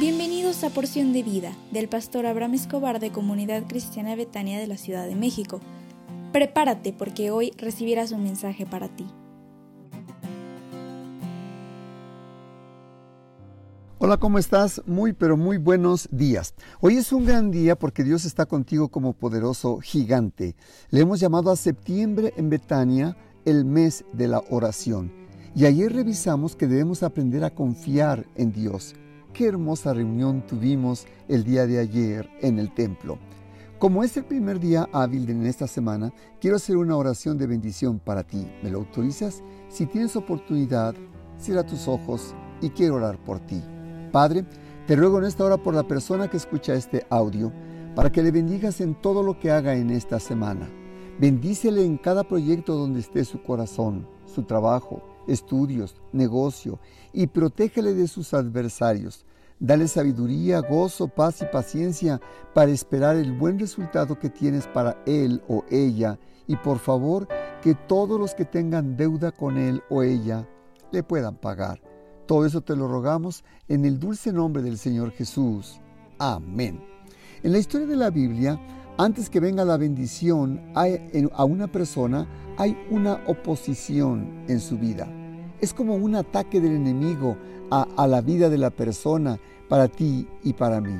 Bienvenidos a Porción de Vida del pastor Abraham Escobar de Comunidad Cristiana Betania de la Ciudad de México. Prepárate porque hoy recibirás un mensaje para ti. Hola, ¿cómo estás? Muy, pero muy buenos días. Hoy es un gran día porque Dios está contigo como poderoso gigante. Le hemos llamado a septiembre en Betania el mes de la oración. Y ayer revisamos que debemos aprender a confiar en Dios. Qué hermosa reunión tuvimos el día de ayer en el templo. Como es el primer día hábil en esta semana, quiero hacer una oración de bendición para ti. ¿Me lo autorizas? Si tienes oportunidad, cierra tus ojos y quiero orar por ti. Padre, te ruego en esta hora por la persona que escucha este audio, para que le bendigas en todo lo que haga en esta semana. Bendícele en cada proyecto donde esté su corazón, su trabajo, estudios, negocio, y protégele de sus adversarios. Dale sabiduría, gozo, paz y paciencia para esperar el buen resultado que tienes para él o ella. Y por favor, que todos los que tengan deuda con él o ella le puedan pagar. Todo eso te lo rogamos en el dulce nombre del Señor Jesús. Amén. En la historia de la Biblia, antes que venga la bendición a una persona, hay una oposición en su vida. Es como un ataque del enemigo a, la vida de la persona, para ti y para mí.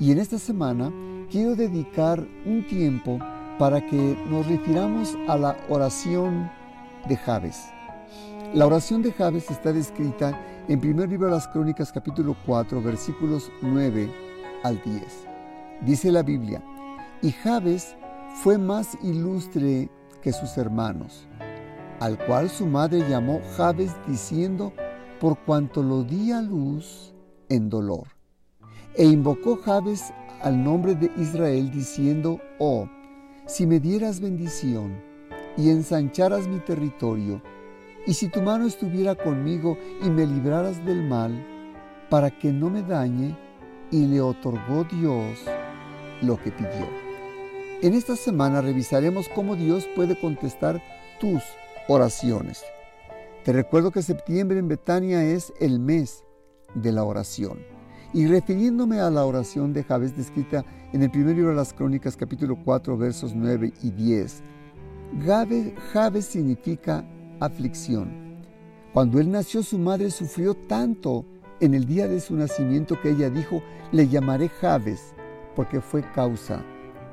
Y en esta semana quiero dedicar un tiempo para que nos refiramos a la oración de Javes. La oración de Javes está descrita en primer libro de las Crónicas capítulo 4 versículos 9 al 10. Dice la Biblia, y Javes fue más ilustre que sus hermanos al cual su madre llamó Jabes diciendo, por cuanto lo di a luz en dolor. E invocó Jabes al nombre de Israel diciendo, oh, si me dieras bendición y ensancharas mi territorio, y si tu mano estuviera conmigo y me libraras del mal, para que no me dañe, y le otorgó Dios lo que pidió. En esta semana revisaremos cómo Dios puede contestar tus oraciones. Te recuerdo que septiembre en Betania es el mes de la oración. Y refiriéndome a la oración de Jabes descrita en el primer libro de las Crónicas, capítulo 4, versos 9 y 10, Jabes significa aflicción. Cuando él nació, su madre sufrió tanto en el día de su nacimiento que ella dijo, le llamaré Jabes, porque fue causa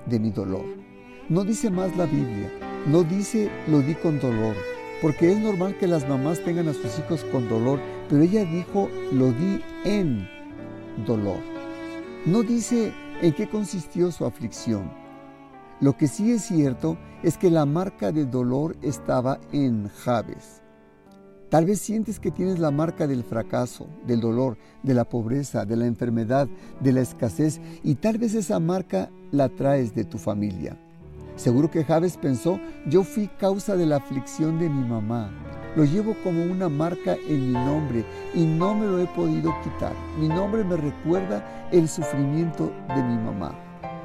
de mi dolor. No dice más la Biblia, no dice lo di con dolor, porque es normal que las mamás tengan a sus hijos con dolor, pero ella dijo lo di en dolor. No dice en qué consistió su aflicción. Lo que sí es cierto es que la marca de dolor estaba en Jabes. Tal vez sientes que tienes la marca del fracaso, del dolor, de la pobreza, de la enfermedad, de la escasez y tal vez esa marca la traes de tu familia. Seguro que Javes pensó, yo fui causa de la aflicción de mi mamá. Lo llevo como una marca en mi nombre y no me lo he podido quitar. Mi nombre me recuerda el sufrimiento de mi mamá.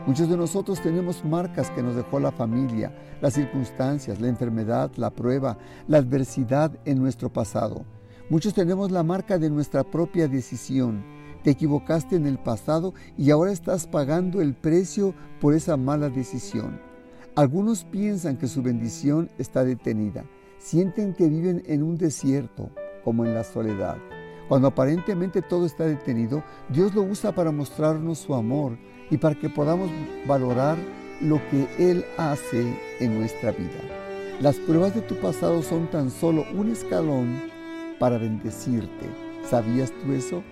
Muchos de nosotros tenemos marcas que nos dejó la familia, las circunstancias, la enfermedad, la prueba, la adversidad en nuestro pasado. Muchos tenemos la marca de nuestra propia decisión. Te equivocaste en el pasado y ahora estás pagando el precio por esa mala decisión. Algunos piensan que su bendición está detenida. Sienten que viven en un desierto, como en la soledad. Cuando aparentemente todo está detenido, Dios lo usa para mostrarnos su amor y para que podamos valorar lo que Él hace en nuestra vida. Las pruebas de tu pasado son tan solo un escalón para bendecirte. ¿Sabías tú eso?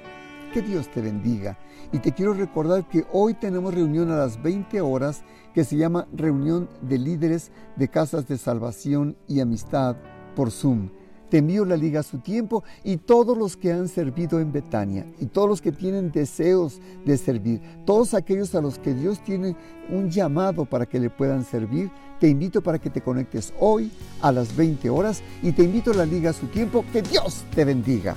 Que Dios te bendiga. Y te quiero recordar que hoy tenemos reunión a las 20 horas que se llama Reunión de Líderes de Casas de Salvación y Amistad por Zoom. Te envío la liga a su tiempo y todos los que han servido en Betania y todos los que tienen deseos de servir, todos aquellos a los que Dios tiene un llamado para que le puedan servir, te invito para que te conectes hoy a las 20 horas y te invito a la liga a su tiempo. Que Dios te bendiga.